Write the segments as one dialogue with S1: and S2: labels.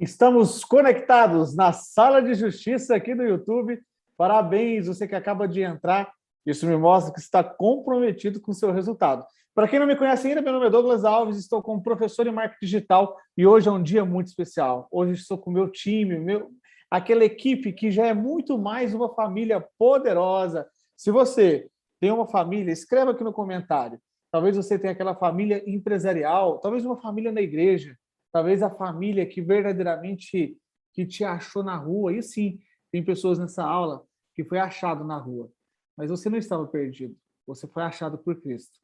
S1: Estamos conectados na sala de justiça aqui do YouTube. Parabéns, você que acaba de entrar. Isso me mostra que está comprometido com o seu resultado. Para quem não me conhece ainda, meu nome é Douglas Alves, estou como professor em marketing digital e hoje é um dia muito especial. Hoje estou com o meu time, meu, aquela equipe que já é muito mais uma família poderosa. Se você tem uma família, escreva aqui no comentário. Talvez você tenha aquela família empresarial, talvez uma família na igreja, talvez a família que verdadeiramente que te achou na rua. E sim, tem pessoas nessa aula que foi achado na rua, mas você não estava perdido. Você foi achado por Cristo.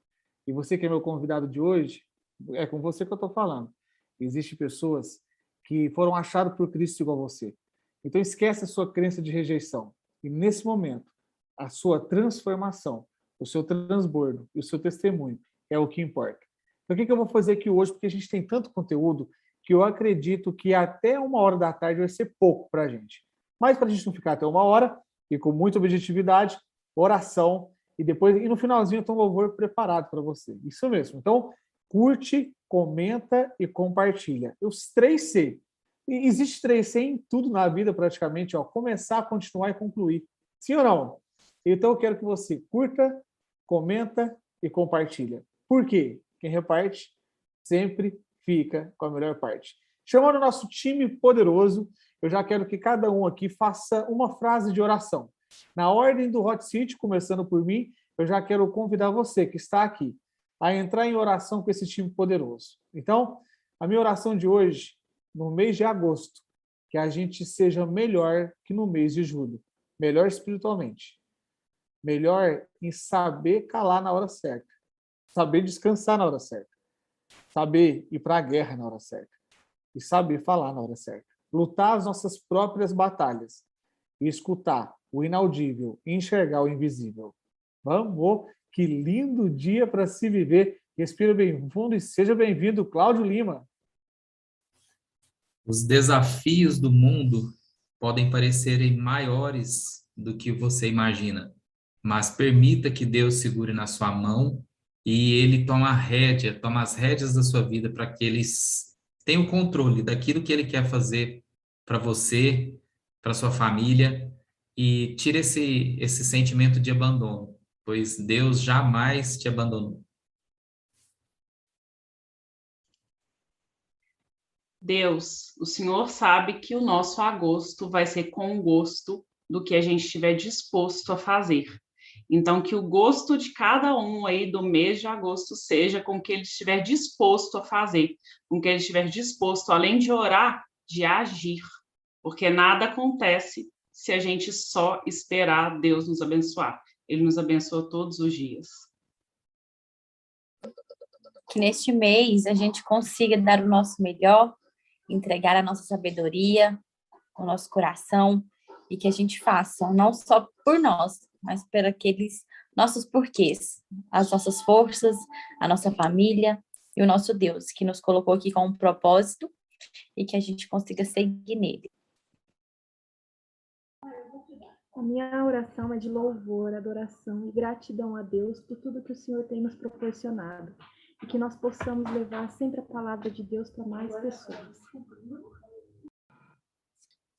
S1: E você que é meu convidado de hoje, é com você que eu estou falando. Existem pessoas que foram achadas por Cristo igual você. Então esquece a sua crença de rejeição. E nesse momento, a sua transformação, o seu transbordo e o seu testemunho é o que importa. Então, o que, que eu vou fazer aqui hoje? Porque a gente tem tanto conteúdo que eu acredito que até uma hora da tarde vai ser pouco para a gente. Mas para a gente não ficar até uma hora, e com muita objetividade, oração, e depois, e no finalzinho tem um louvor preparado para você. Isso mesmo. Então, curte, comenta e compartilha. Os três C. Existe três C em tudo na vida, praticamente, ó. Começar, continuar e concluir. Sim ou não? Então, eu quero que você curta, comenta e compartilha. Por quê? Quem reparte sempre fica com a melhor parte. Chamando o nosso time poderoso, eu já quero que cada um aqui faça uma frase de oração. Na ordem do Hot Seat, começando por mim, eu já quero convidar você que está aqui a entrar em oração com esse time poderoso. Então, a minha oração de hoje, no mês de agosto, que a gente seja melhor que no mês de julho, melhor espiritualmente, melhor em saber calar na hora certa, saber descansar na hora certa, saber ir para a guerra na hora certa e saber falar na hora certa. Lutar as nossas próprias batalhas e escutar o inaudível enxergar o invisível. Vamos, que lindo dia para se viver. Respira bem fundo e seja bem-vindo, Cláudio Lima.
S2: Os desafios do mundo podem parecerem maiores do que você imagina, mas permita que Deus segure na sua mão e ele toma a rédea, toma as rédeas da sua vida para que ele tenha o controle daquilo que ele quer fazer para você, para sua família e tire esse esse sentimento de abandono, pois Deus jamais te abandonou.
S3: Deus, o Senhor sabe que o nosso agosto vai ser com gosto do que a gente estiver disposto a fazer. Então, que o gosto de cada um aí do mês de agosto seja com que ele estiver disposto a fazer, com que ele estiver disposto, além de orar, de agir, porque nada acontece se a gente só esperar Deus nos abençoar. Ele nos abençoa todos os dias.
S4: Que neste mês a gente consiga dar o nosso melhor, entregar a nossa sabedoria, o nosso coração, e que a gente faça, não só por nós, mas por aqueles nossos porquês, as nossas forças, a nossa família e o nosso Deus, que nos colocou aqui com um propósito e que a gente consiga seguir nele.
S5: A minha oração é de louvor, adoração e gratidão a Deus por tudo que o Senhor tem nos proporcionado e que nós possamos levar sempre a palavra de Deus para mais pessoas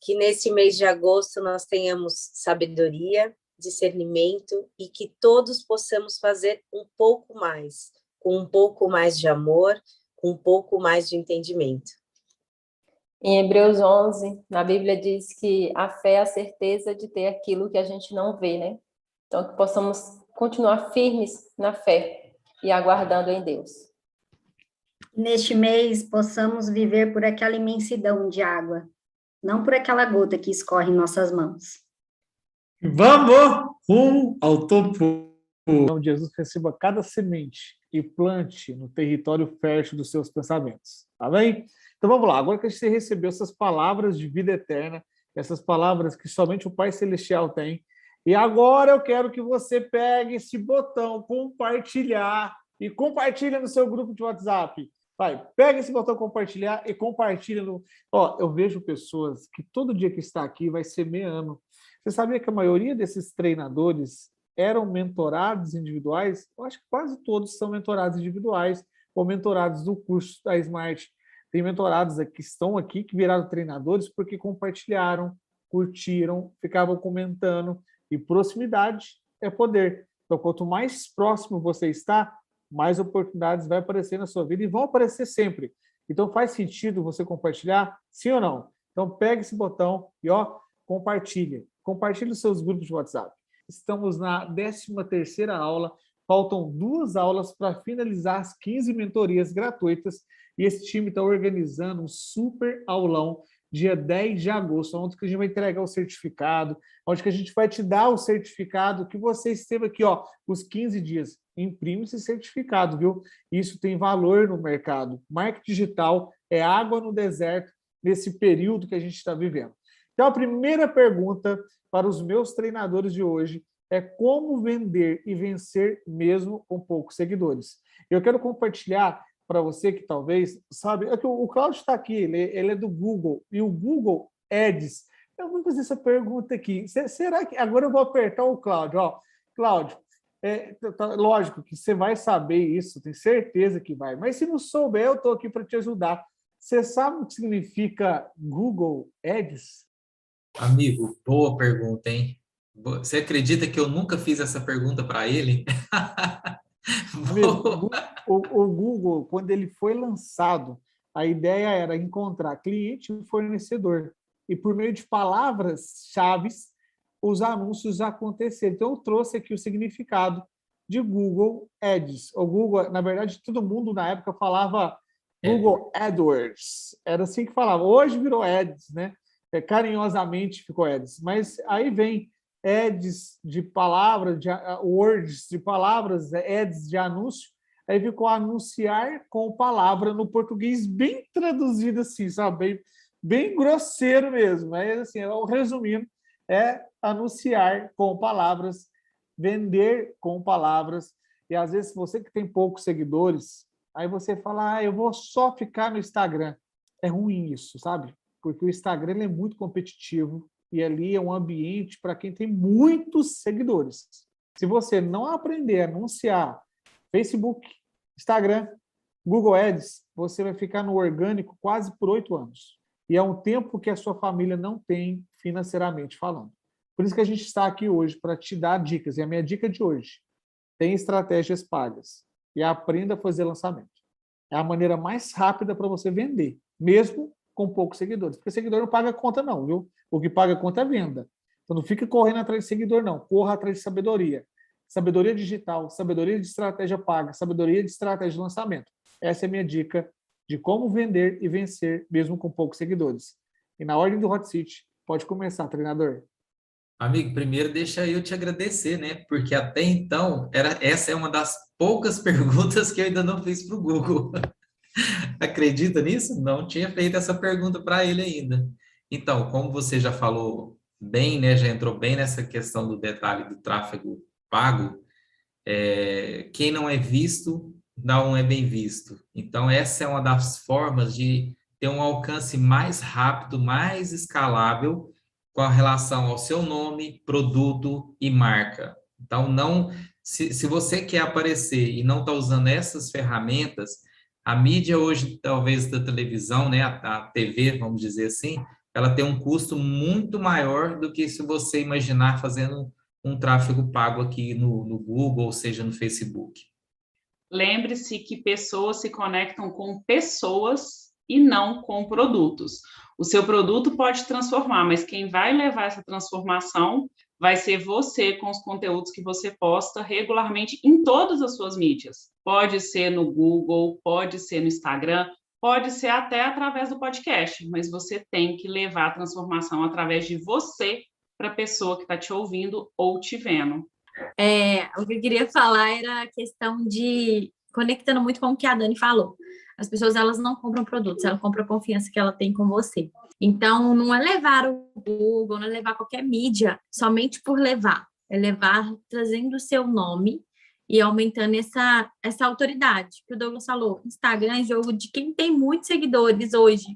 S6: que nesse mês de agosto nós tenhamos sabedoria, discernimento e que todos possamos fazer um pouco mais, com um pouco mais de amor, com um pouco mais de entendimento.
S7: Em Hebreus 11, na Bíblia diz que a fé é a certeza de ter aquilo que a gente não vê, né? Então, que possamos continuar firmes na fé e aguardando em Deus.
S8: Neste mês, possamos viver por aquela imensidão de água não por aquela gota que escorre em nossas mãos.
S1: Vamos rumo ao topo. Então, Jesus receba cada semente e plante no território fértil dos seus pensamentos. Tá bem? Então vamos lá, agora que você recebeu essas palavras de vida eterna, essas palavras que somente o Pai Celestial tem, e agora eu quero que você pegue esse botão compartilhar e compartilha no seu grupo de WhatsApp. Vai, pega esse botão compartilhar e compartilha no. Ó, eu vejo pessoas que todo dia que está aqui vai semeando. Você sabia que a maioria desses treinadores eram mentorados individuais? Eu acho que quase todos são mentorados individuais ou mentorados do curso da Smart. Tem mentorados que estão aqui que viraram treinadores porque compartilharam, curtiram, ficavam comentando. E proximidade é poder. Então, quanto mais próximo você está, mais oportunidades vai aparecer na sua vida e vão aparecer sempre. Então faz sentido você compartilhar? Sim ou não? Então pega esse botão e ó, compartilha. Compartilhe os seus grupos de WhatsApp. Estamos na 13 terceira aula, faltam duas aulas para finalizar as 15 mentorias gratuitas e esse time está organizando um super aulão dia 10 de agosto, onde que a gente vai entregar o certificado, onde que a gente vai te dar o certificado que você esteve aqui, ó, os 15 dias imprime esse certificado, viu? Isso tem valor no mercado. Marketing digital é água no deserto nesse período que a gente está vivendo. Então, a primeira pergunta para os meus treinadores de hoje é como vender e vencer mesmo com poucos seguidores. Eu quero compartilhar para você que talvez sabe, é que o Cláudio está aqui, ele, ele, é do Google e o Google Ads. Eu vou fazer essa pergunta aqui. Será que agora eu vou apertar o Cláudio? Ó, Cláudio, é, tá, tá, lógico que você vai saber isso, tenho certeza que vai. Mas se não souber, eu estou aqui para te ajudar. Você sabe o que significa Google Ads?
S2: Amigo, boa pergunta, hein? Você acredita que eu nunca fiz essa pergunta para ele?
S1: Amigo, o, o Google, quando ele foi lançado, a ideia era encontrar cliente e fornecedor. E por meio de palavras-chave, os anúncios acontecerem. Então, eu trouxe aqui o significado de Google Ads. O Google, na verdade, todo mundo na época falava Google AdWords. Era assim que falava. Hoje virou Ads, né? É, carinhosamente ficou Ads. Mas aí vem Ads de palavras, de uh, words de palavras, Ads de anúncio. Aí ficou anunciar com palavra no português bem traduzido assim, sabe? Bem, bem grosseiro mesmo. Mas assim, resumindo, é anunciar com palavras, vender com palavras. E às vezes você que tem poucos seguidores, aí você fala, ah, eu vou só ficar no Instagram. É ruim isso, sabe? Porque o Instagram é muito competitivo e ali é um ambiente para quem tem muitos seguidores. Se você não aprender a anunciar Facebook, Instagram, Google Ads, você vai ficar no orgânico quase por oito anos. E é um tempo que a sua família não tem financeiramente falando. Por isso que a gente está aqui hoje para te dar dicas. E a minha dica de hoje tem estratégias pagas e aprenda a fazer lançamento. É a maneira mais rápida para você vender, mesmo com poucos seguidores. Porque seguidor não paga conta, não, viu? O que paga conta é venda. Então não fique correndo atrás de seguidor, não. Corra atrás de sabedoria. Sabedoria digital, sabedoria de estratégia paga, sabedoria de estratégia de lançamento. Essa é a minha dica de como vender e vencer mesmo com poucos seguidores. E na ordem do Hot Seat, pode começar, treinador.
S2: Amigo, primeiro deixa eu te agradecer, né? Porque até então, era, essa é uma das poucas perguntas que eu ainda não fiz para o Google. Acredita nisso? Não tinha feito essa pergunta para ele ainda. Então, como você já falou bem, né? Já entrou bem nessa questão do detalhe do tráfego pago, é, quem não é visto não é bem visto. Então, essa é uma das formas de ter um alcance mais rápido, mais escalável com relação ao seu nome, produto e marca. Então, não, se, se você quer aparecer e não está usando essas ferramentas, a mídia hoje, talvez da televisão, né, a, a TV, vamos dizer assim, ela tem um custo muito maior do que se você imaginar fazendo um tráfego pago aqui no, no Google, ou seja, no Facebook.
S3: Lembre-se que pessoas se conectam com pessoas e não com produtos. O seu produto pode transformar, mas quem vai levar essa transformação vai ser você com os conteúdos que você posta regularmente em todas as suas mídias. Pode ser no Google, pode ser no Instagram, pode ser até através do podcast, mas você tem que levar a transformação através de você para a pessoa que está te ouvindo ou te vendo.
S4: É, o que eu queria falar era a questão de conectando muito com o que a Dani falou. As pessoas elas não compram produtos, elas compram a confiança que ela tem com você. Então, não é levar o Google, não é levar qualquer mídia somente por levar, é levar trazendo o seu nome e aumentando essa, essa autoridade. Que o Douglas falou, Instagram é jogo de quem tem muitos seguidores hoje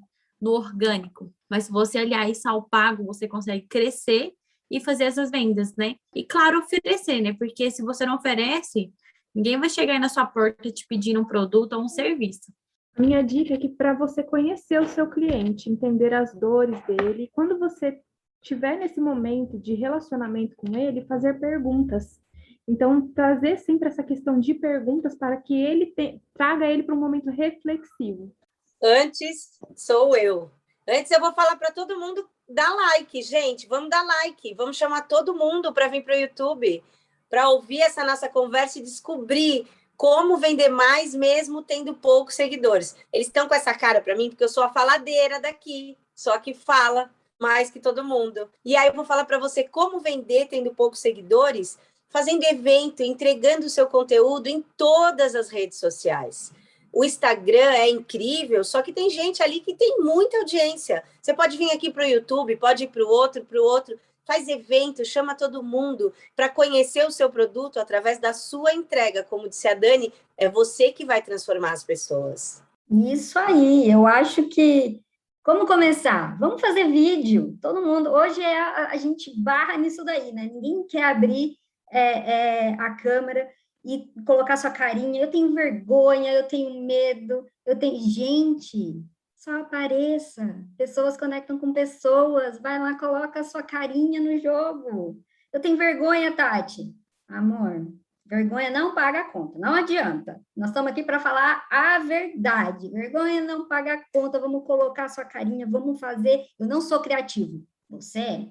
S4: no orgânico. Mas se você aliar isso ao pago, você consegue crescer e fazer essas vendas, né? E claro, oferecer, né? Porque se você não oferece, ninguém vai chegar aí na sua porta te pedindo um produto ou um serviço.
S5: Minha dica é que para você conhecer o seu cliente, entender as dores dele, quando você estiver nesse momento de relacionamento com ele, fazer perguntas. Então, trazer sempre essa questão de perguntas para que ele te, traga ele para um momento reflexivo.
S6: Antes sou eu. Antes eu vou falar para todo mundo dar like, gente. Vamos dar like. Vamos chamar todo mundo para vir para o YouTube, para ouvir essa nossa conversa e descobrir como vender mais mesmo tendo poucos seguidores. Eles estão com essa cara para mim porque eu sou a faladeira daqui, só que fala mais que todo mundo. E aí eu vou falar para você como vender tendo poucos seguidores, fazendo evento, entregando o seu conteúdo em todas as redes sociais. O Instagram é incrível, só que tem gente ali que tem muita audiência. Você pode vir aqui para o YouTube, pode ir para o outro, para o outro faz evento, chama todo mundo para conhecer o seu produto através da sua entrega. Como disse a Dani, é você que vai transformar as pessoas.
S8: Isso aí, eu acho que. Como começar? Vamos fazer vídeo. Todo mundo. Hoje é a, a gente barra nisso daí, né? Ninguém quer abrir é, é, a câmera e colocar sua carinha. Eu tenho vergonha, eu tenho medo, eu tenho. Gente, só apareça. Pessoas conectam com pessoas. Vai lá, coloca a sua carinha no jogo. Eu tenho vergonha, Tati. Amor, vergonha não paga a conta. Não adianta. Nós estamos aqui para falar a verdade. Vergonha não paga a conta. Vamos colocar a sua carinha, vamos fazer. Eu não sou criativo. Você é?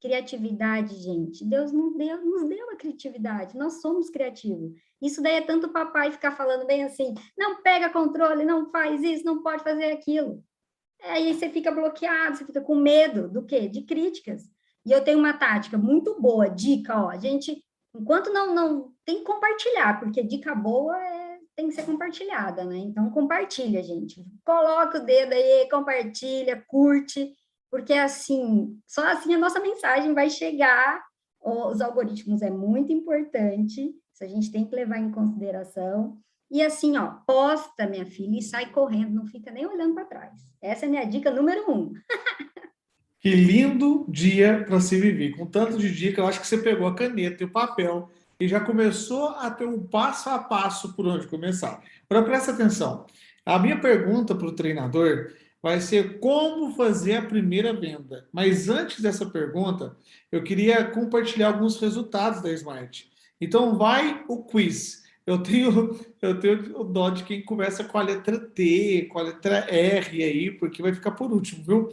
S8: Criatividade, gente. Deus não deu, nos deu a criatividade. Nós somos criativos. Isso daí é tanto papai ficar falando bem assim, não pega controle, não faz isso, não pode fazer aquilo. Aí você fica bloqueado, você fica com medo do quê? De críticas. E eu tenho uma tática muito boa, dica, ó, a gente, enquanto não, não, tem que compartilhar, porque dica boa é, tem que ser compartilhada, né? Então, compartilha, gente. Coloca o dedo aí, compartilha, curte, porque assim, só assim a nossa mensagem vai chegar. Os algoritmos é muito importante, isso a gente tem que levar em consideração. E assim, ó, posta, minha filha, e sai correndo, não fica nem olhando para trás. Essa é a minha dica número um.
S1: que lindo dia para se viver. Com tanto de dica, eu acho que você pegou a caneta e o papel e já começou a ter um passo a passo por onde começar. Agora presta atenção. A minha pergunta para o treinador vai ser como fazer a primeira venda. Mas antes dessa pergunta, eu queria compartilhar alguns resultados da Smart. Então vai o quiz. Eu tenho, eu tenho o dó de quem começa com a letra T, com a letra R aí, porque vai ficar por último, viu?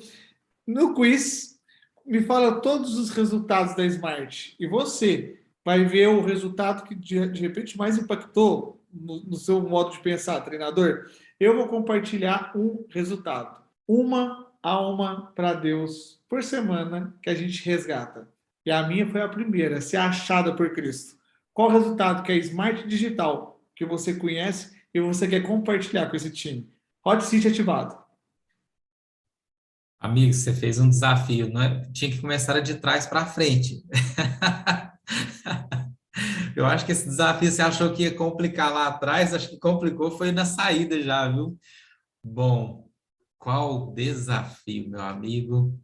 S1: No quiz, me fala todos os resultados da Smart. E você vai ver o resultado que de, de repente mais impactou no, no seu modo de pensar, treinador. Eu vou compartilhar um resultado. Uma alma para Deus por semana que a gente resgata. E a minha foi a primeira, ser achada por Cristo. Qual o resultado que é Smart Digital, que você conhece e você quer compartilhar com esse time? Hot City ativado.
S2: Amigo, você fez um desafio, não é? Tinha que começar de trás para frente. Eu acho que esse desafio você achou que ia complicar lá atrás, acho que complicou foi na saída já, viu? Bom, qual o desafio, meu amigo?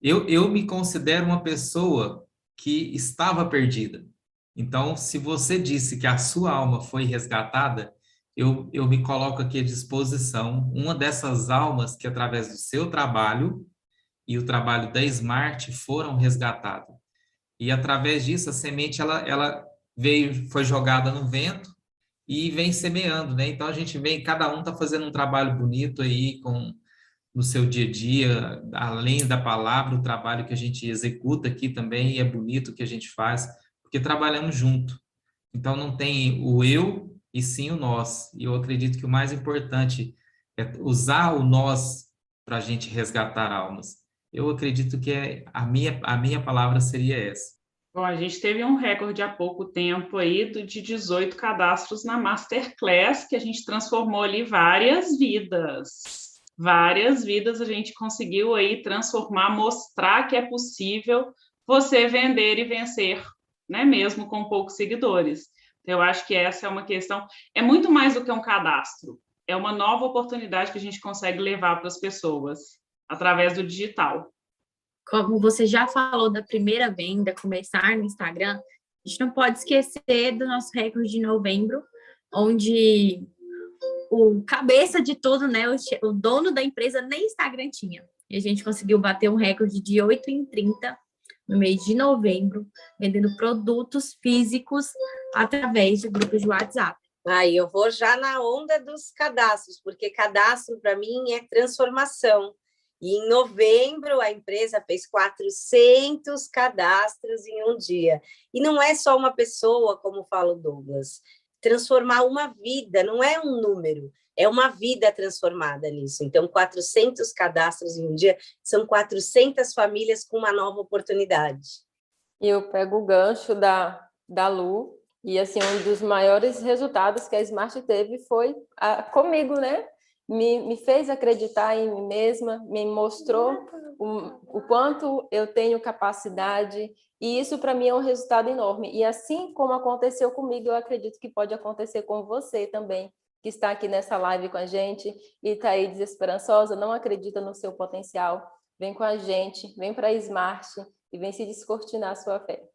S2: Eu, eu me considero uma pessoa que estava perdida. Então, se você disse que a sua alma foi resgatada, eu, eu me coloco aqui à disposição, uma dessas almas que, através do seu trabalho e o trabalho da Smart, foram resgatadas. E, através disso, a semente ela, ela veio, foi jogada no vento e vem semeando, né? Então, a gente vem, cada um está fazendo um trabalho bonito aí com no seu dia a dia, além da palavra, o trabalho que a gente executa aqui também, e é bonito o que a gente faz porque trabalhamos junto. Então não tem o eu e sim o nós. E eu acredito que o mais importante é usar o nós para a gente resgatar almas. Eu acredito que é, a, minha, a minha palavra seria essa.
S3: Bom, a gente teve um recorde há pouco tempo aí de 18 cadastros na Masterclass, que a gente transformou ali várias vidas. Várias vidas a gente conseguiu aí transformar, mostrar que é possível você vender e vencer, né? Mesmo com poucos seguidores. Então, eu acho que essa é uma questão, é muito mais do que um cadastro, é uma nova oportunidade que a gente consegue levar para as pessoas através do digital
S4: como você já falou da primeira venda, começar no Instagram, a gente não pode esquecer do nosso recorde de novembro, onde o cabeça de tudo, né, o, dono da empresa nem Instagram tinha. E a gente conseguiu bater um recorde de 8 em 30 no mês de novembro, vendendo produtos físicos através de grupos de WhatsApp.
S6: Aí eu vou já na onda dos cadastros, porque cadastro para mim é transformação. E em novembro, a empresa fez 400 cadastros em um dia. E não é só uma pessoa, como fala o Douglas. Transformar uma vida, não é um número, é uma vida transformada nisso. Então, 400 cadastros em um dia são 400 famílias com uma nova oportunidade.
S7: E eu pego o gancho da, da Lu, e assim, um dos maiores resultados que a Smart teve foi a, comigo, né? me, me fez acreditar em mim mesma, me mostrou o, o quanto eu tenho capacidade, e isso para mim é um resultado enorme. E assim como aconteceu comigo, eu acredito que pode acontecer com você também, que está aqui nessa live com a gente e está aí desesperançosa, não acredita no seu potencial. Vem com a gente, vem para a Smart e vem se descortinar a sua fé.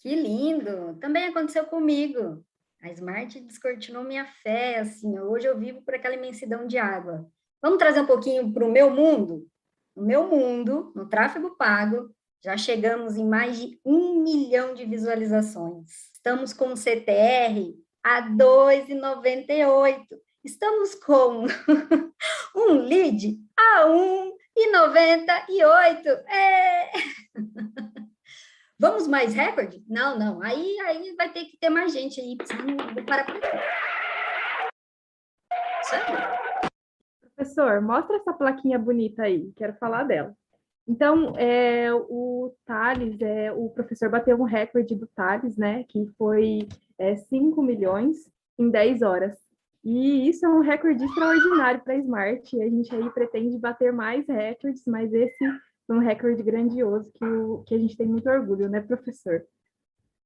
S8: Que lindo! Também aconteceu comigo. A Smart descortinou minha fé, assim, hoje eu vivo por aquela imensidão de água. Vamos trazer um pouquinho para o meu mundo? No meu mundo, no tráfego pago, já chegamos em mais de um milhão de visualizações. Estamos com o CTR a 2,98. Estamos com um lead a 1,98. É... Vamos mais recorde? Não, não. Aí, aí vai ter que ter mais gente aí. Vou parar por aqui.
S5: Professor, mostra essa plaquinha bonita aí. Quero falar dela. Então, é, o Thales, é, o professor bateu um recorde do Thales, né? Que foi é, 5 milhões em 10 horas. E isso é um recorde extraordinário para a Smart. A gente aí pretende bater mais recordes, mas esse um recorde grandioso que, o, que a gente tem muito orgulho, né, professor?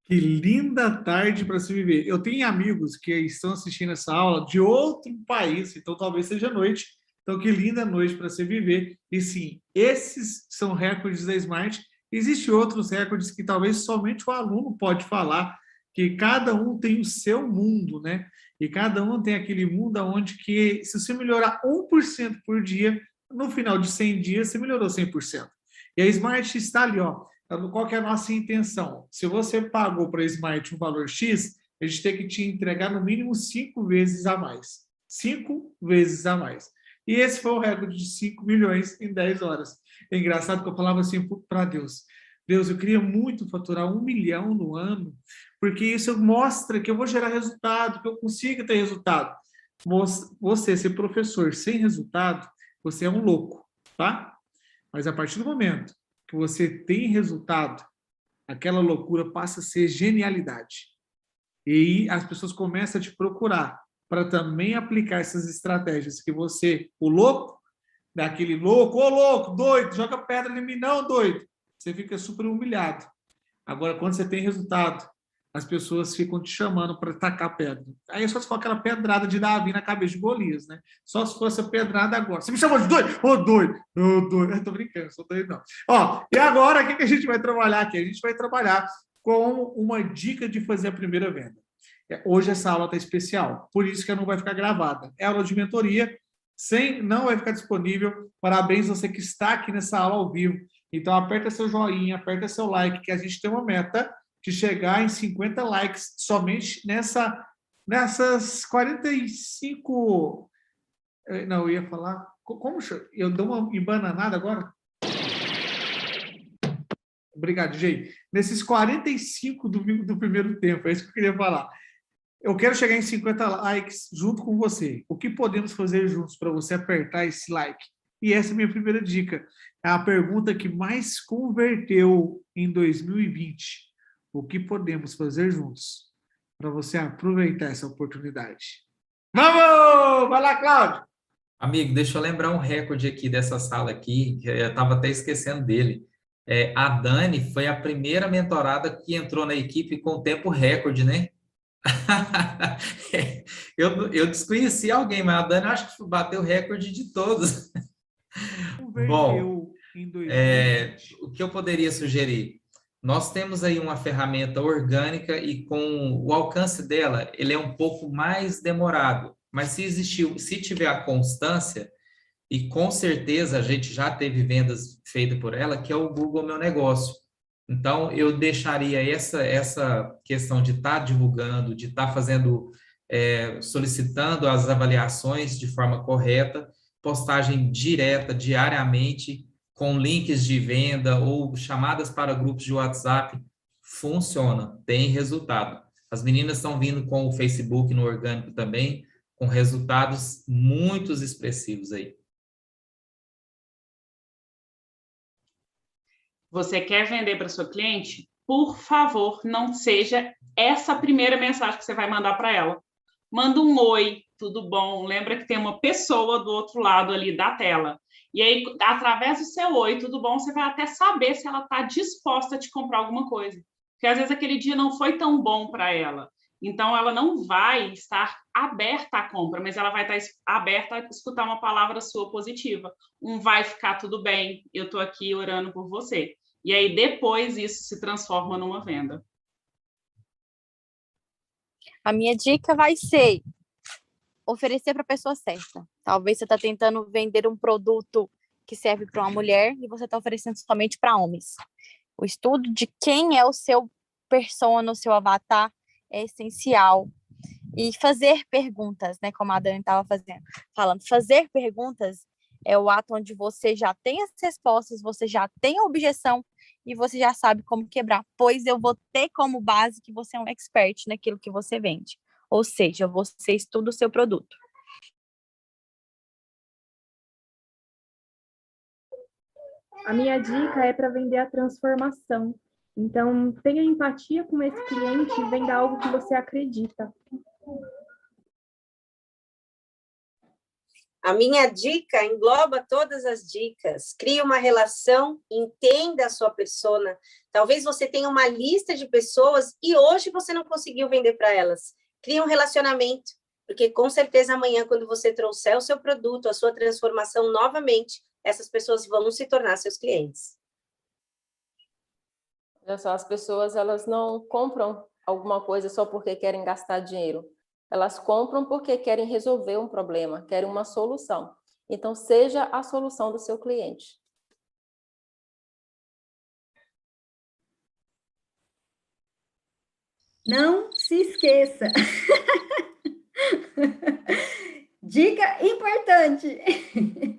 S1: Que linda tarde para se viver. Eu tenho amigos que estão assistindo essa aula de outro país, então talvez seja noite. Então, que linda noite para se viver. E sim, esses são recordes da Smart. Existem outros recordes que talvez somente o aluno pode falar, que cada um tem o seu mundo, né? E cada um tem aquele mundo onde que, se você melhorar 1% por dia, no final de 100 dias, você melhorou 100%. E a Smart está ali, ó. Qual que é a nossa intenção? Se você pagou para a Smart um valor X, a gente tem que te entregar no mínimo cinco vezes a mais. Cinco vezes a mais. E esse foi o recorde de 5 milhões em 10 horas. É engraçado que eu falava assim para Deus: Deus, eu queria muito faturar um milhão no ano, porque isso mostra que eu vou gerar resultado, que eu consigo ter resultado. Você ser professor sem resultado você é um louco, tá? Mas a partir do momento que você tem resultado, aquela loucura passa a ser genialidade. E as pessoas começam a te procurar para também aplicar essas estratégias que você, o louco, daquele louco, ô louco, doido, joga pedra em mim, não, doido. Você fica super humilhado. Agora, quando você tem resultado, as pessoas ficam te chamando para tacar pedra. Aí é só se for aquela pedrada de Davi na cabeça de Golias, né? Só se fosse a pedrada agora. Você me chamou de doido? Ô, oh, doido! Ô, oh, doido! Eu tô brincando, sou doido não. Ó, e agora, o que, que a gente vai trabalhar aqui? A gente vai trabalhar com uma dica de fazer a primeira venda. É, hoje essa aula está especial, por isso que ela não vai ficar gravada. É aula de mentoria, sem, não vai ficar disponível. Parabéns você que está aqui nessa aula ao vivo. Então, aperta seu joinha, aperta seu like, que a gente tem uma meta de chegar em 50 likes somente nessa, nessas 45. Eh, não, eu ia falar. Como eu dou uma embananada agora? Obrigado, Jay. Nesses 45 do, do primeiro tempo, é isso que eu queria falar. Eu quero chegar em 50 likes junto com você. O que podemos fazer juntos para você apertar esse like? E essa é a minha primeira dica. É a pergunta que mais converteu em 2020 o que podemos fazer juntos para você aproveitar essa oportunidade. Vamos! Vai lá, Cláudio!
S2: Amigo, deixa eu lembrar um recorde aqui dessa sala aqui, que eu estava até esquecendo dele. É, a Dani foi a primeira mentorada que entrou na equipe com tempo recorde, né? eu, eu desconheci alguém, mas a Dani acho que bateu o recorde de todos. Bom, é, o que eu poderia sugerir? Nós temos aí uma ferramenta orgânica e com o alcance dela, ele é um pouco mais demorado. Mas se existiu, se tiver a constância, e com certeza a gente já teve vendas feitas por ela, que é o Google Meu Negócio. Então, eu deixaria essa, essa questão de estar tá divulgando, de estar tá fazendo, é, solicitando as avaliações de forma correta, postagem direta, diariamente, com links de venda ou chamadas para grupos de WhatsApp, funciona, tem resultado. As meninas estão vindo com o Facebook no orgânico também, com resultados muito expressivos aí.
S3: Você quer vender para sua cliente? Por favor, não seja essa primeira mensagem que você vai mandar para ela. Manda um oi, tudo bom? Lembra que tem uma pessoa do outro lado ali da tela. E aí, através do seu oi, tudo bom, você vai até saber se ela está disposta a te comprar alguma coisa. Porque às vezes aquele dia não foi tão bom para ela. Então, ela não vai estar aberta à compra, mas ela vai estar aberta a escutar uma palavra sua positiva. Um vai ficar tudo bem, eu estou aqui orando por você. E aí, depois, isso se transforma numa venda.
S4: A minha dica vai ser oferecer para a pessoa certa. Talvez você está tentando vender um produto que serve para uma mulher e você está oferecendo somente para homens. O estudo de quem é o seu persona, o seu avatar, é essencial. E fazer perguntas, né, como a Dani estava fazendo, falando, fazer perguntas é o ato onde você já tem as respostas, você já tem a objeção e você já sabe como quebrar, pois eu vou ter como base que você é um expert naquilo que você vende. Ou seja, você estuda o seu produto.
S5: A minha dica é para vender a transformação. Então, tenha empatia com esse cliente e venda algo que você acredita.
S6: A minha dica engloba todas as dicas. Crie uma relação, entenda a sua persona. Talvez você tenha uma lista de pessoas e hoje você não conseguiu vender para elas. Crie um relacionamento, porque com certeza amanhã, quando você trouxer o seu produto, a sua transformação novamente, essas pessoas vão se tornar seus clientes.
S7: Olha só, as pessoas elas não compram alguma coisa só porque querem gastar dinheiro. Elas compram porque querem resolver um problema, querem uma solução. Então, seja a solução do seu cliente.
S8: Não se esqueça. Dica importante.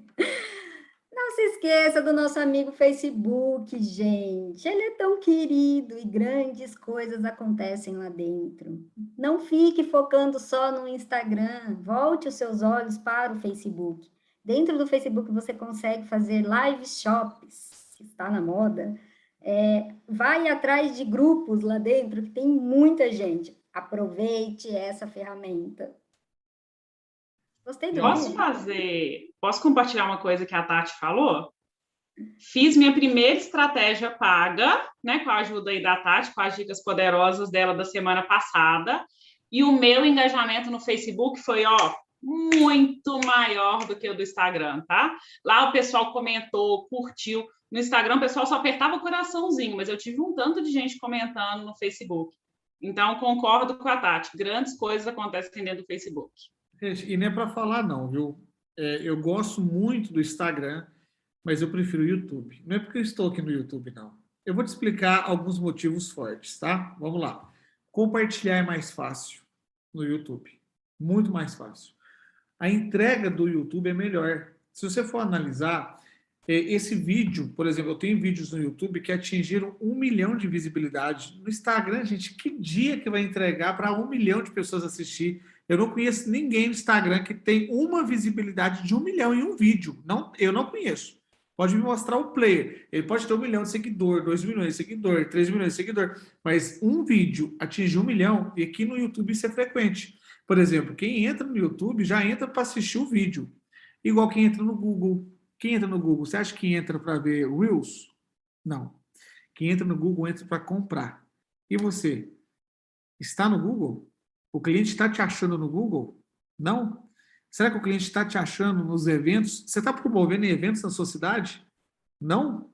S8: Não se esqueça do nosso amigo Facebook, gente. Ele é tão querido e grandes coisas acontecem lá dentro. Não fique focando só no Instagram. Volte os seus olhos para o Facebook. Dentro do Facebook você consegue fazer live shops, que está na moda. É, vai atrás de grupos lá dentro, que tem muita gente. Aproveite essa ferramenta.
S3: Gostei do Posso fazer, posso compartilhar uma coisa que a Tati falou? Fiz minha primeira estratégia paga, né, com a ajuda aí da Tati, com as dicas poderosas dela da semana passada, e o meu engajamento no Facebook foi, ó, muito maior do que o do Instagram, tá? Lá o pessoal comentou, curtiu. No Instagram o pessoal só apertava o coraçãozinho, mas eu tive um tanto de gente comentando no Facebook. Então, concordo com a Tati. Grandes coisas acontecem dentro do Facebook.
S1: Gente, e nem é para falar, não, viu? É, eu gosto muito do Instagram, mas eu prefiro o YouTube. Não é porque eu estou aqui no YouTube, não. Eu vou te explicar alguns motivos fortes, tá? Vamos lá. Compartilhar é mais fácil no YouTube. Muito mais fácil. A entrega do YouTube é melhor. Se você for analisar, é, esse vídeo, por exemplo, eu tenho vídeos no YouTube que atingiram um milhão de visibilidade. No Instagram, gente, que dia que vai entregar para um milhão de pessoas assistir? Eu não conheço ninguém no Instagram que tem uma visibilidade de um milhão em um vídeo. Não, eu não conheço. Pode me mostrar o player. Ele pode ter um milhão de seguidor, dois milhões de seguidor, três milhões de seguidor. Mas um vídeo atingir um milhão, e aqui no YouTube isso é frequente. Por exemplo, quem entra no YouTube já entra para assistir o vídeo. Igual quem entra no Google. Quem entra no Google, você acha que entra para ver Reels? Não. Quem entra no Google entra para comprar. E você? Está no Google? O cliente está te achando no Google? Não? Será que o cliente está te achando nos eventos? Você está promovendo eventos na sua cidade? Não?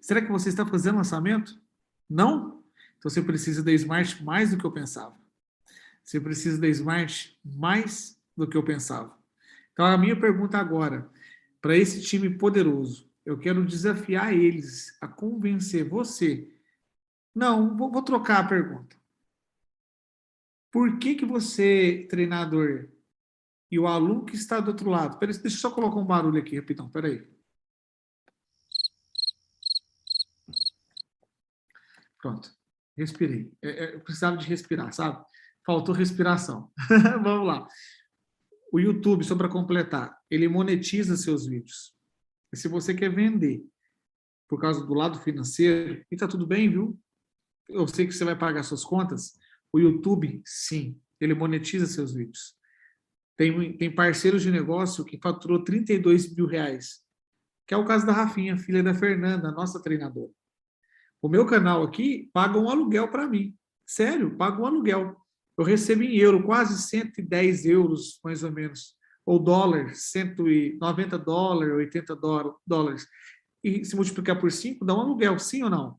S1: Será que você está fazendo lançamento? Não? Então você precisa da Smart mais do que eu pensava. Você precisa da Smart mais do que eu pensava. Então a minha pergunta agora, para esse time poderoso, eu quero desafiar eles a convencer você. Não, vou, vou trocar a pergunta. Por que que você, treinador, e o aluno que está do outro lado. Peraí, deixa eu só colocar um barulho aqui, rapidão, peraí. Pronto, respirei. É, é, eu precisava de respirar, sabe? Faltou respiração. Vamos lá. O YouTube, só para completar, ele monetiza seus vídeos. E se você quer vender por causa do lado financeiro, e tá tudo bem, viu? Eu sei que você vai pagar suas contas. O YouTube, sim, ele monetiza seus vídeos. Tem, tem parceiros de negócio que faturou 32 mil reais, que é o caso da Rafinha, filha da Fernanda, nossa treinadora. O meu canal aqui paga um aluguel para mim. Sério, paga um aluguel. Eu recebo em euro, quase 110 euros, mais ou menos. Ou dólar, 190 dólares, 80 dólares. E se multiplicar por 5, dá um aluguel, sim ou não?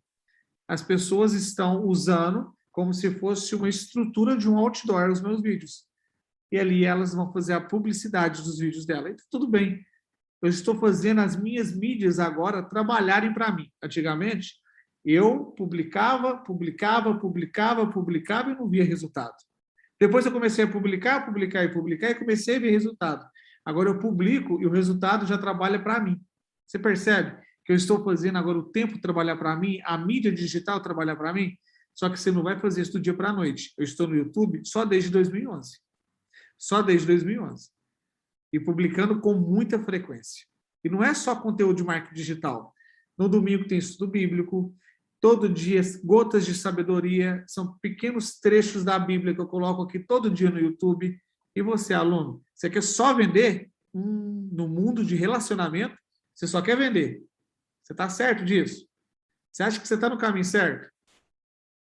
S1: As pessoas estão usando como se fosse uma estrutura de um outdoor os meus vídeos e ali elas vão fazer a publicidade dos vídeos dela. Então, tudo bem. Eu estou fazendo as minhas mídias agora trabalharem para mim. Antigamente, eu publicava, publicava, publicava, publicava e não via resultado. Depois eu comecei a publicar, publicar e publicar e comecei a ver resultado. Agora eu publico e o resultado já trabalha para mim. Você percebe que eu estou fazendo agora o tempo trabalhar para mim, a mídia digital trabalhar para mim? Só que você não vai fazer isso do dia para a noite. Eu estou no YouTube só desde 2011 só desde 2011. E publicando com muita frequência. E não é só conteúdo de marketing digital. No domingo tem estudo bíblico, todo dia gotas de sabedoria, são pequenos trechos da Bíblia que eu coloco aqui todo dia no YouTube. E você, aluno, você quer só vender? Hum, no mundo de relacionamento, você só quer vender. Você está certo disso? Você acha que você está no caminho certo?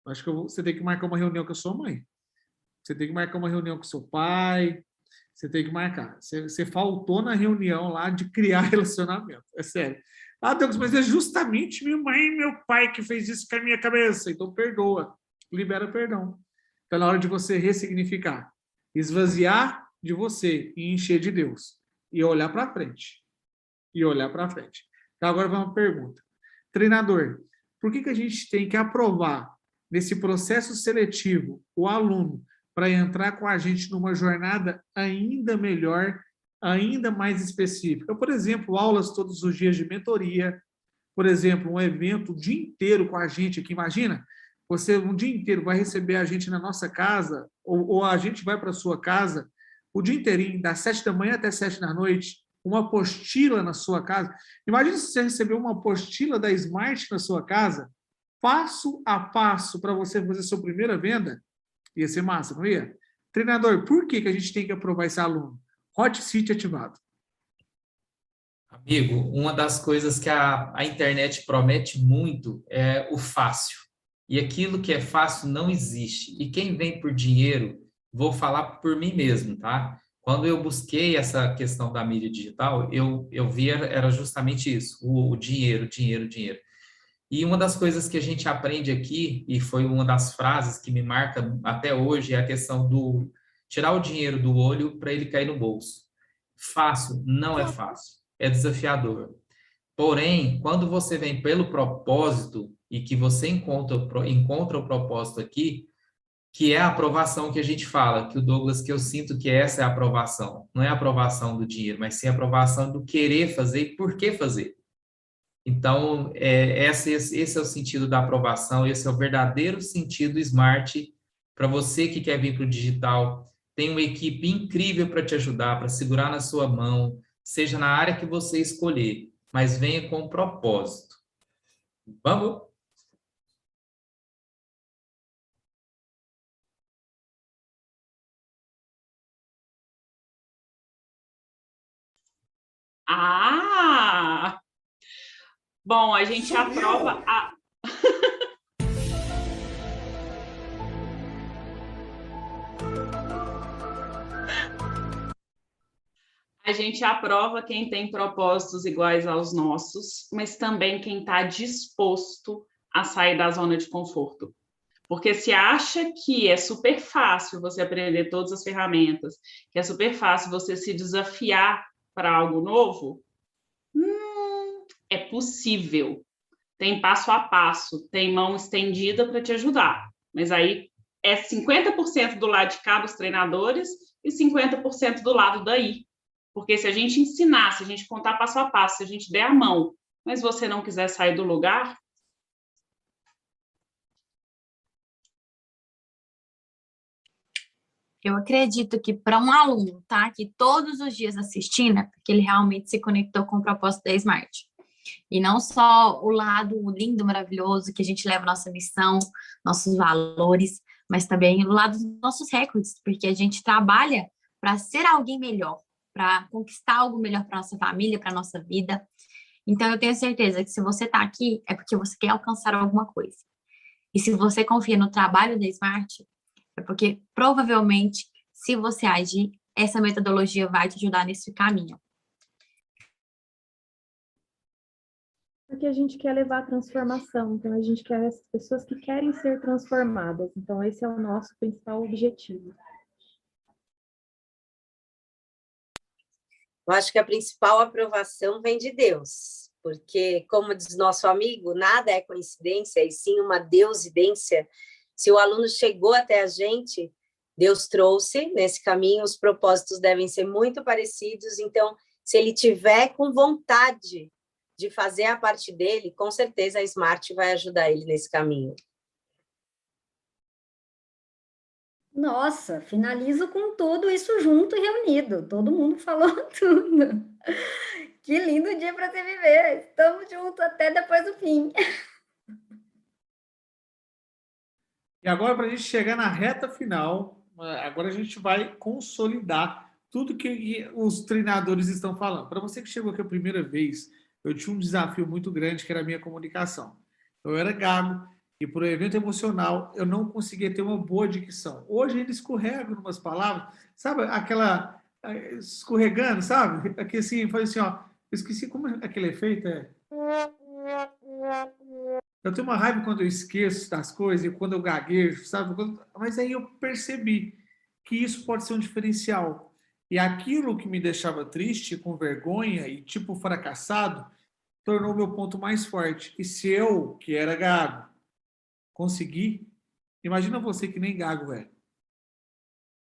S1: Acho que você tem que marcar uma reunião com a sua mãe. Você tem que marcar uma reunião com seu pai. Você tem que marcar. Você, você faltou na reunião lá de criar relacionamento. É sério. Ah, Deus, mas é justamente minha mãe e meu pai que fez isso com a minha cabeça. Então perdoa. Libera perdão. Está na hora de você ressignificar. Esvaziar de você e encher de Deus. E olhar para frente. E olhar para frente. Então, agora vamos uma pergunta. Treinador, por que, que a gente tem que aprovar nesse processo seletivo o aluno para entrar com a gente numa jornada ainda melhor, ainda mais específica. Por exemplo, aulas todos os dias de mentoria, por exemplo, um evento o dia inteiro com a gente aqui. Imagina, você um dia inteiro vai receber a gente na nossa casa, ou, ou a gente vai para a sua casa o dia inteirinho, das sete da manhã até sete da noite, uma apostila na sua casa. Imagina se você receber uma apostila da Smart na sua casa, passo a passo para você fazer sua primeira venda. Ia ser massa, não ia? Treinador, por que, que a gente tem que aprovar esse aluno? Hot Seat ativado.
S2: Amigo, uma das coisas que a, a internet promete muito é o fácil. E aquilo que é fácil não existe. E quem vem por dinheiro, vou falar por mim mesmo, tá? Quando eu busquei essa questão da mídia digital, eu, eu via era justamente isso: o, o dinheiro, dinheiro, dinheiro. E uma das coisas que a gente aprende aqui, e foi uma das frases que me marca até hoje, é a questão do tirar o dinheiro do olho para ele cair no bolso. Fácil, não é fácil, é desafiador. Porém, quando você vem pelo propósito e que você encontra, encontra o propósito aqui, que é a aprovação que a gente fala, que o Douglas, que eu sinto que essa é a aprovação. Não é a aprovação do dinheiro, mas sim a aprovação do querer fazer e por que fazer. Então, é, esse, esse é o sentido da aprovação, esse é o verdadeiro sentido smart para você que quer vir para o digital. Tem uma equipe incrível para te ajudar, para segurar na sua mão, seja na área que você escolher. mas venha com propósito. Vamos?
S3: Ah! Bom, a gente aprova a. a gente aprova quem tem propósitos iguais aos nossos, mas também quem está disposto a sair da zona de conforto. Porque se acha que é super fácil você aprender todas as ferramentas, que é super fácil você se desafiar para algo novo, é possível. Tem passo a passo, tem mão estendida para te ajudar. Mas aí é 50% do lado de cá dos treinadores e 50% do lado daí. Porque se a gente ensinar, se a gente contar passo a passo, se a gente der a mão, mas você não quiser sair do lugar,
S4: Eu acredito que para um aluno tá aqui todos os dias assistindo, é porque ele realmente se conectou com o propósito da Smart. E não só o lado lindo, maravilhoso, que a gente leva nossa missão, nossos valores, mas também o lado dos nossos recordes, porque a gente trabalha para ser alguém melhor, para conquistar algo melhor para nossa família, para nossa vida. Então, eu tenho certeza que se você está aqui, é porque você quer alcançar alguma coisa. E se você confia no trabalho da Smart, é porque provavelmente, se você agir, essa metodologia vai te ajudar nesse caminho.
S5: Porque a gente quer levar a transformação, então a gente quer as pessoas que querem ser transformadas. Então, esse é o nosso principal objetivo.
S6: Eu acho que a principal aprovação vem de Deus, porque, como diz nosso amigo, nada é coincidência, e sim uma deusidência. Se o aluno chegou até a gente, Deus trouxe nesse caminho, os propósitos devem ser muito parecidos. Então, se ele tiver com vontade de fazer a parte dele, com certeza a Smart vai ajudar ele nesse caminho.
S8: Nossa, finalizo com tudo isso junto e reunido. Todo mundo falou tudo. Que lindo dia para se viver. Estamos juntos até depois do fim.
S1: E agora, para a gente chegar na reta final, agora a gente vai consolidar tudo que os treinadores estão falando. Para você que chegou aqui a primeira vez, eu tinha um desafio muito grande que era a minha comunicação. Eu era gago, e por um evento emocional eu não conseguia ter uma boa dicção. Hoje ele escorrega em umas palavras, sabe aquela eh, escorregando, sabe? Aqui assim, faz assim, ó, esqueci como aquele efeito é. Eu tenho uma raiva quando eu esqueço das coisas e quando eu gaguejo, sabe? Mas aí eu percebi que isso pode ser um diferencial. E aquilo que me deixava triste, com vergonha e tipo fracassado, tornou meu ponto mais forte. E se eu, que era gago, conseguir. Imagina você que nem gago é.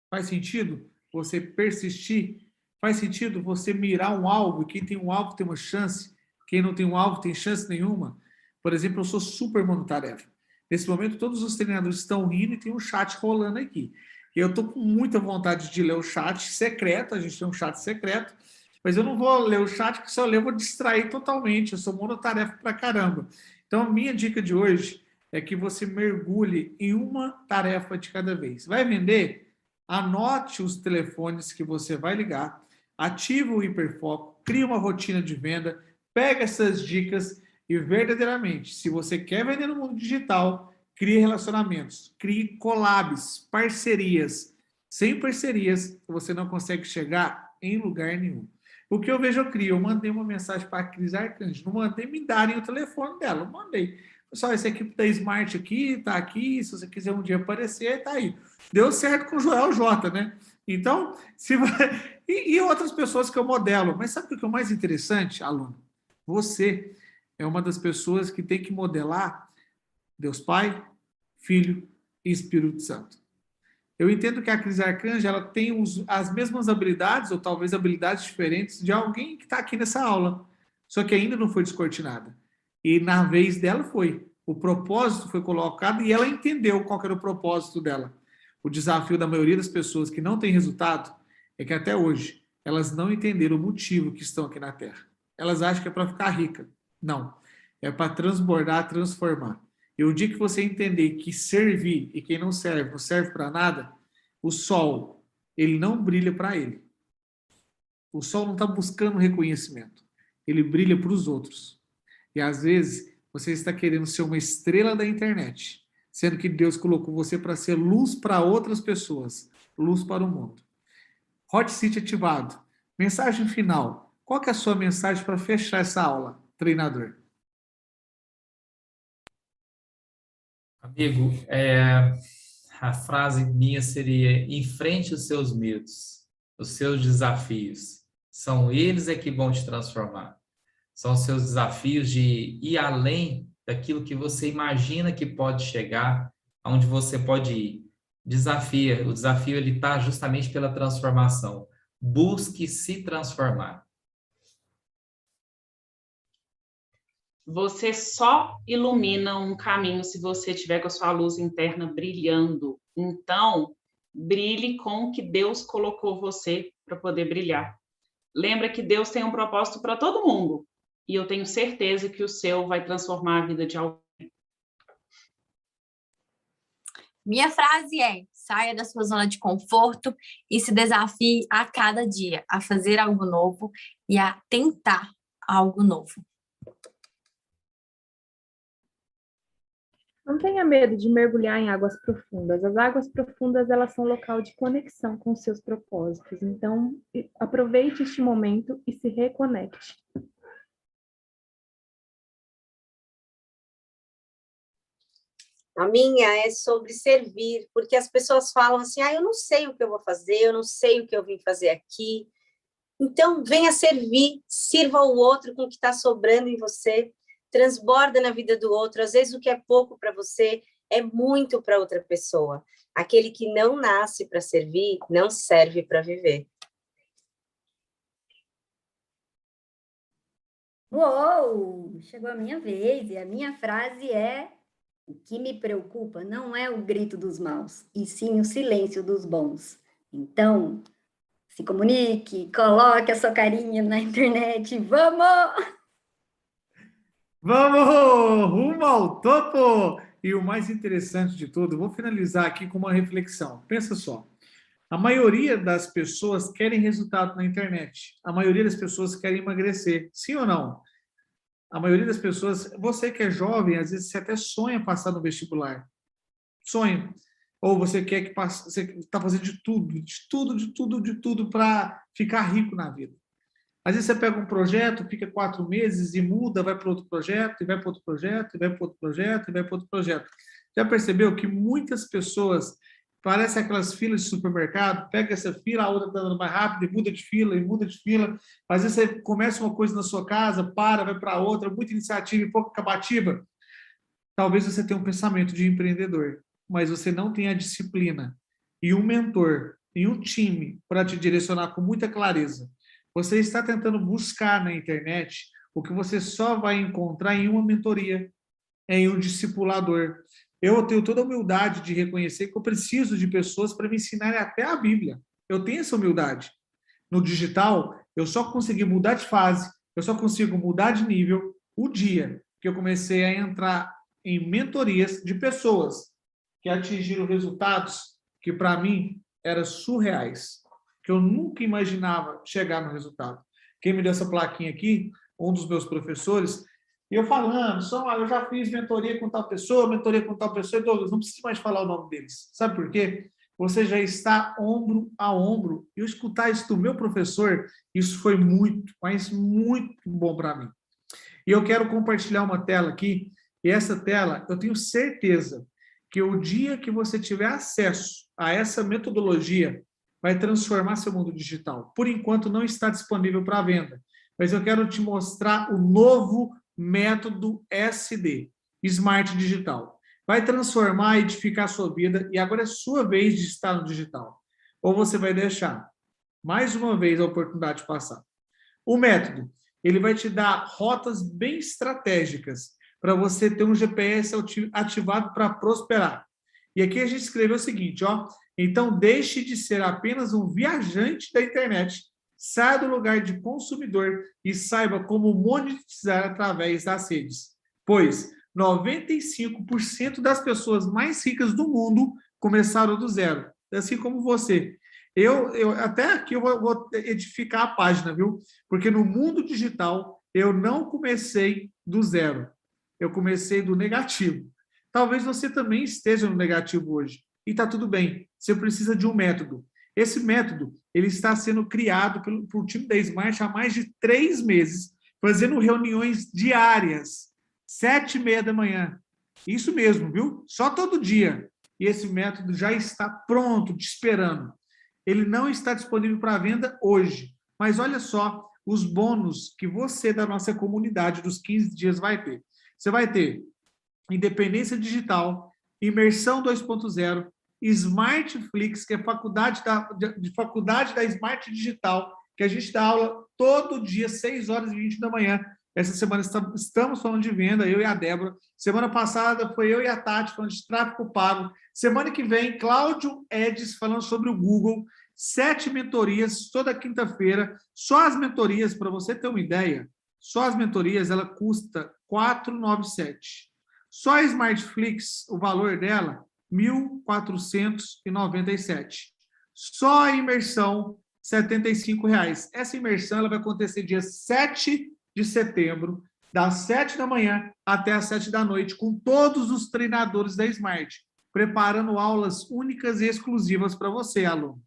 S1: Faz sentido você persistir? Faz sentido você mirar um alvo e quem tem um alvo tem uma chance, quem não tem um alvo tem chance nenhuma? Por exemplo, eu sou super monotarefa. Nesse momento, todos os treinadores estão rindo e tem um chat rolando aqui. Eu estou com muita vontade de ler o chat secreto, a gente tem um chat secreto, mas eu não vou ler o chat, porque se eu ler, eu vou distrair totalmente. Eu sou monotarefa pra caramba. Então, a minha dica de hoje é que você mergulhe em uma tarefa de cada vez. Vai vender? Anote os telefones que você vai ligar, ativa o hiperfoco, cria uma rotina de venda, pega essas dicas e verdadeiramente, se você quer vender no mundo digital, crie relacionamentos, crie collabs, parcerias. Sem parcerias, você não consegue chegar em lugar nenhum. O que eu vejo, eu crio. Eu mandei uma mensagem para a Cris Arcanjo. Não mandei me darem o telefone dela. Eu mandei. Pessoal, essa equipe da Smart aqui, tá aqui, se você quiser um dia aparecer, tá aí. Deu certo com o Joel J, né? Então, se e, e outras pessoas que eu modelo. Mas sabe o que é o mais interessante, aluno? Você é uma das pessoas que tem que modelar Deus Pai, Filho e Espírito Santo. Eu entendo que a Cris Arcanjo ela tem os, as mesmas habilidades, ou talvez habilidades diferentes, de alguém que está aqui nessa aula, só que ainda não foi descortinada. E na vez dela foi. O propósito foi colocado e ela entendeu qual era o propósito dela. O desafio da maioria das pessoas que não tem resultado é que até hoje elas não entenderam o motivo que estão aqui na Terra. elas acham que é para ficar rica. Não. É para transbordar, transformar. E o dia que você entender que servir e quem não serve não serve para nada, o sol, ele não brilha para ele. O sol não está buscando reconhecimento. Ele brilha para os outros. E às vezes você está querendo ser uma estrela da internet, sendo que Deus colocou você para ser luz para outras pessoas, luz para o mundo. Hot Seat ativado. Mensagem final. Qual é a sua mensagem para fechar essa aula, treinador?
S2: Amigo, é, a frase minha seria: enfrente os seus medos, os seus desafios. São eles é que vão te transformar. São os seus desafios de ir além daquilo que você imagina que pode chegar, aonde você pode ir. Desafia, o desafio ele está justamente pela transformação. Busque se transformar.
S3: Você só ilumina um caminho se você tiver com a sua luz interna brilhando. Então, brilhe com o que Deus colocou você para poder brilhar. Lembra que Deus tem um propósito para todo mundo. E eu tenho certeza que o seu vai transformar a vida de alguém.
S4: Minha frase é: saia da sua zona de conforto e se desafie a cada dia a fazer algo novo e a tentar algo novo.
S5: Não tenha medo de mergulhar em águas profundas. As águas profundas, elas são local de conexão com seus propósitos. Então, aproveite este momento e se reconecte.
S6: A minha é sobre servir, porque as pessoas falam assim: ah, eu não sei o que eu vou fazer, eu não sei o que eu vim fazer aqui. Então, venha servir, sirva o outro com o que está sobrando em você, transborda na vida do outro. Às vezes o que é pouco para você é muito para outra pessoa. Aquele que não nasce para servir, não serve para viver.
S8: Uou! Chegou a minha vez e a minha frase é: O que me preocupa não é o grito dos maus, e sim o silêncio dos bons. Então, se comunique, coloque a sua carinha na internet, vamos!
S1: Vamos rumo ao topo! E o mais interessante de tudo, vou finalizar aqui com uma reflexão. Pensa só. A maioria das pessoas querem resultado na internet. A maioria das pessoas querem emagrecer. Sim ou não? A maioria das pessoas, você que é jovem, às vezes você até sonha passar no vestibular. Sonha. Ou você quer que passe, você está fazendo de tudo, de tudo, de tudo, de tudo para ficar rico na vida. Às vezes você pega um projeto, fica quatro meses e muda, vai para outro projeto, e vai para outro projeto, e vai para outro projeto, e vai para outro projeto. Já percebeu que muitas pessoas parecem aquelas filas de supermercado, pega essa fila, a outra está dando mais rápido, e muda de fila, e muda de fila. Às vezes você começa uma coisa na sua casa, para, vai para outra, muita iniciativa e pouca acabativa. Talvez você tenha um pensamento de empreendedor, mas você não tenha a disciplina e um mentor e um time para te direcionar com muita clareza você está tentando buscar na internet o que você só vai encontrar em uma mentoria, em um discipulador. Eu tenho toda a humildade de reconhecer que eu preciso de pessoas para me ensinarem até a Bíblia. Eu tenho essa humildade. No digital, eu só consegui mudar de fase, eu só consigo mudar de nível o dia que eu comecei a entrar em mentorias de pessoas que atingiram resultados que para mim eram surreais que eu nunca imaginava chegar no resultado. Quem me deu essa plaquinha aqui, um dos meus professores, e eu falando, só, eu já fiz mentoria com tal pessoa, mentoria com tal pessoa, e Douglas, não preciso mais falar o nome deles. Sabe por quê? Você já está ombro a ombro. E eu escutar isso do meu professor, isso foi muito, mas muito bom para mim. E eu quero compartilhar uma tela aqui, e essa tela, eu tenho certeza que o dia que você tiver acesso a essa metodologia, vai transformar seu mundo digital. Por enquanto, não está disponível para venda, mas eu quero te mostrar o novo método SD, Smart Digital. Vai transformar e edificar a sua vida e agora é sua vez de estar no digital. Ou você vai deixar mais uma vez a oportunidade de passar. O método, ele vai te dar rotas bem estratégicas para você ter um GPS ativado para prosperar. E aqui a gente escreveu o seguinte, ó, então, deixe de ser apenas um viajante da internet Saia do lugar de consumidor e saiba como monetizar através das redes. Pois 95% das pessoas mais ricas do mundo começaram do zero, assim como você. Eu, eu até aqui eu vou, vou edificar a página, viu? Porque no mundo digital eu não comecei do zero. Eu comecei do negativo. Talvez você também esteja no negativo hoje. E está tudo bem. Você precisa de um método. Esse método ele está sendo criado pelo, pelo time da Smart há mais de três meses, fazendo reuniões diárias, sete e meia da manhã. Isso mesmo, viu? Só todo dia. E esse método já está pronto, te esperando. Ele não está disponível para venda hoje, mas olha só os bônus que você da nossa comunidade dos 15 dias vai ter. Você vai ter independência digital, imersão 2.0, Smartflix, que é faculdade da, de faculdade da Smart Digital, que a gente dá aula todo dia, 6 horas e 20 da manhã. Essa semana estamos falando de venda, eu e a Débora. Semana passada foi eu e a Tati falando de tráfego pago. Semana que vem, Cláudio Edis falando sobre o Google. Sete mentorias toda quinta-feira. Só as mentorias, para você ter uma ideia, só as mentorias ela custa 497. Só a Smartflix, o valor dela, 1.497. Só a imersão, R$ 75,00. Essa imersão ela vai acontecer dia 7 de setembro, das 7 da manhã até as 7 da noite, com todos os treinadores da Smart, preparando aulas únicas e exclusivas para você, aluno.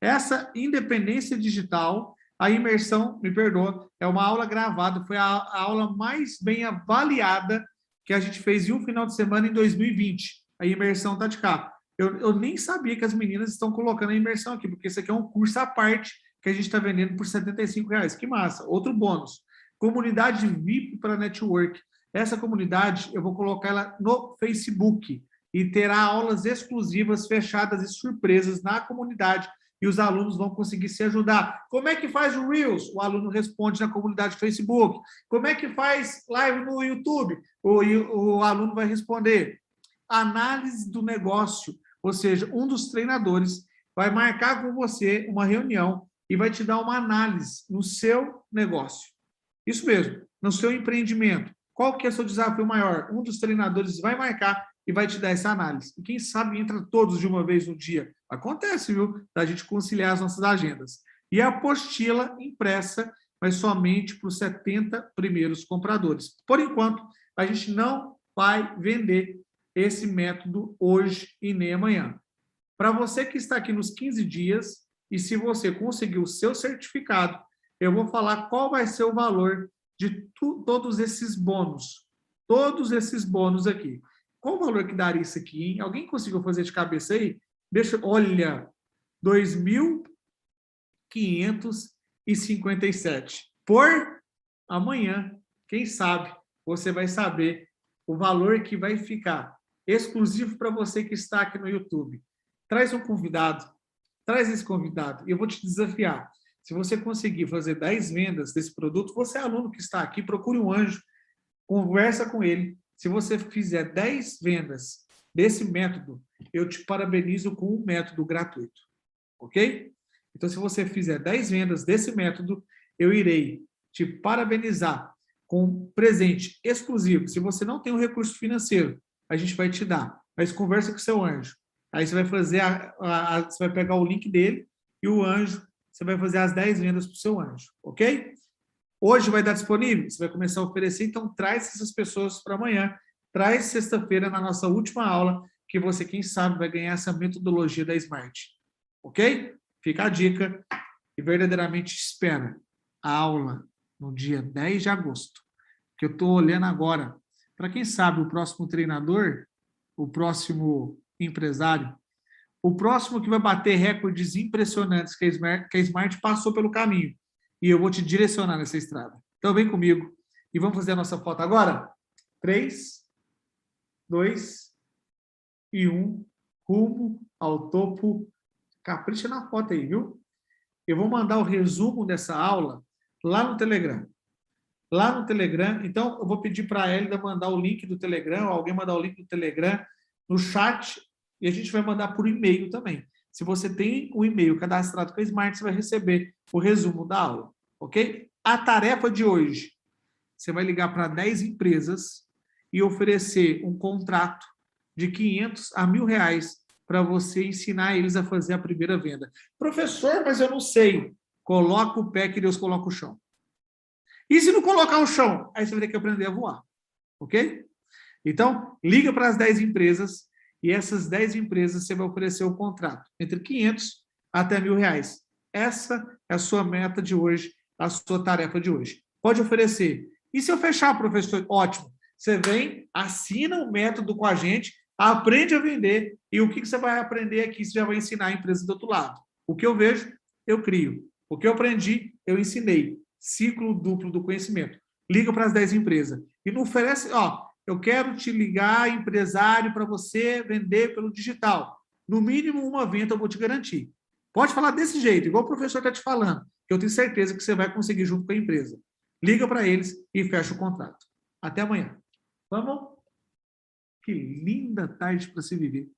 S1: Essa independência digital, a imersão, me perdoa, é uma aula gravada, foi a, a aula mais bem avaliada que a gente fez em um final de semana em 2020 a imersão está de cá. Eu, eu, nem sabia que as meninas estão colocando a imersão aqui, porque isso aqui é um curso à parte que a gente está vendendo por R$ reais. Que massa! Outro bônus. Comunidade VIP para network. Essa comunidade, eu vou colocar ela no Facebook e terá aulas exclusivas, fechadas e surpresas na comunidade e os alunos vão conseguir se ajudar. Como é que faz o Reels? O aluno responde na comunidade Facebook. Como é que faz live no YouTube? O, o aluno vai responder análise do negócio, ou seja, um dos treinadores vai marcar com você uma reunião e vai te dar uma análise no seu negócio. Isso mesmo, no seu empreendimento. Qual que é o seu desafio maior? Um dos treinadores vai marcar e vai te dar essa análise. E quem sabe entra todos de uma vez no dia. Acontece, viu? Da gente conciliar as nossas agendas. E a apostila impressa, mas somente para os 70 primeiros compradores. Por enquanto, a gente não vai vender esse método hoje e nem amanhã. Para você que está aqui nos 15 dias, e se você conseguir o seu certificado, eu vou falar qual vai ser o valor de tu, todos esses bônus. Todos esses bônus aqui. Qual o valor que daria isso aqui? Hein? Alguém conseguiu fazer de cabeça aí? Deixa, olha, 2.557 por amanhã. Quem sabe você vai saber o valor que vai ficar exclusivo para você que está aqui no YouTube. Traz um convidado, traz esse convidado, eu vou te desafiar. Se você conseguir fazer 10 vendas desse produto, você é aluno que está aqui, procure um anjo, conversa com ele. Se você fizer 10 vendas desse método, eu te parabenizo com um método gratuito. Ok? Então, se você fizer 10 vendas desse método, eu irei te parabenizar com um presente exclusivo. Se você não tem um recurso financeiro, a gente vai te dar. Mas conversa com seu anjo. Aí você vai fazer a, a, a, você vai pegar o link dele e o anjo, você vai fazer as 10 vendas para o seu anjo, ok? Hoje vai estar disponível? Você vai começar a oferecer, então traz essas pessoas para amanhã. Traz sexta-feira na nossa última aula, que você, quem sabe, vai ganhar essa metodologia da Smart. Ok? Fica a dica e verdadeiramente espera a aula no dia 10 de agosto, que eu estou olhando agora para quem sabe o próximo treinador, o próximo empresário, o próximo que vai bater recordes impressionantes que a Smart, que a Smart passou pelo caminho. E eu vou te direcionar nessa estrada. Então vem comigo e vamos fazer a nossa foto agora? Três, dois e um. Rumo ao topo. Capricha na foto aí, viu? Eu vou mandar o resumo dessa aula lá no Telegram lá no Telegram. Então, eu vou pedir para a Hélida mandar o link do Telegram, alguém mandar o link do Telegram no chat, e a gente vai mandar por e-mail também. Se você tem o e-mail cadastrado com a Smart, você vai receber o resumo da aula, ok? A tarefa de hoje, você vai ligar para 10 empresas e oferecer um contrato de 500 a mil reais para você ensinar eles a fazer a primeira venda. Professor, mas eu não sei. Coloca o pé que Deus coloca o chão. E se não colocar o chão? Aí você vai ter que aprender a voar. Ok? Então, liga para as 10 empresas e essas 10 empresas você vai oferecer o contrato entre 500 até mil reais. Essa é a sua meta de hoje, a sua tarefa de hoje. Pode oferecer. E se eu fechar, professor? Ótimo. Você vem, assina o método com a gente, aprende a vender e o que você vai aprender aqui, você já vai ensinar a empresa do outro lado. O que eu vejo, eu crio. O que eu aprendi, eu ensinei. Ciclo duplo do conhecimento. Liga para as 10 empresas. E não oferece, ó, eu quero te ligar, empresário, para você vender pelo digital. No mínimo uma venda eu vou te garantir. Pode falar desse jeito, igual o professor está te falando, que eu tenho certeza que você vai conseguir junto com a empresa. Liga para eles e fecha o contrato. Até amanhã. Vamos? Que linda tarde para se viver.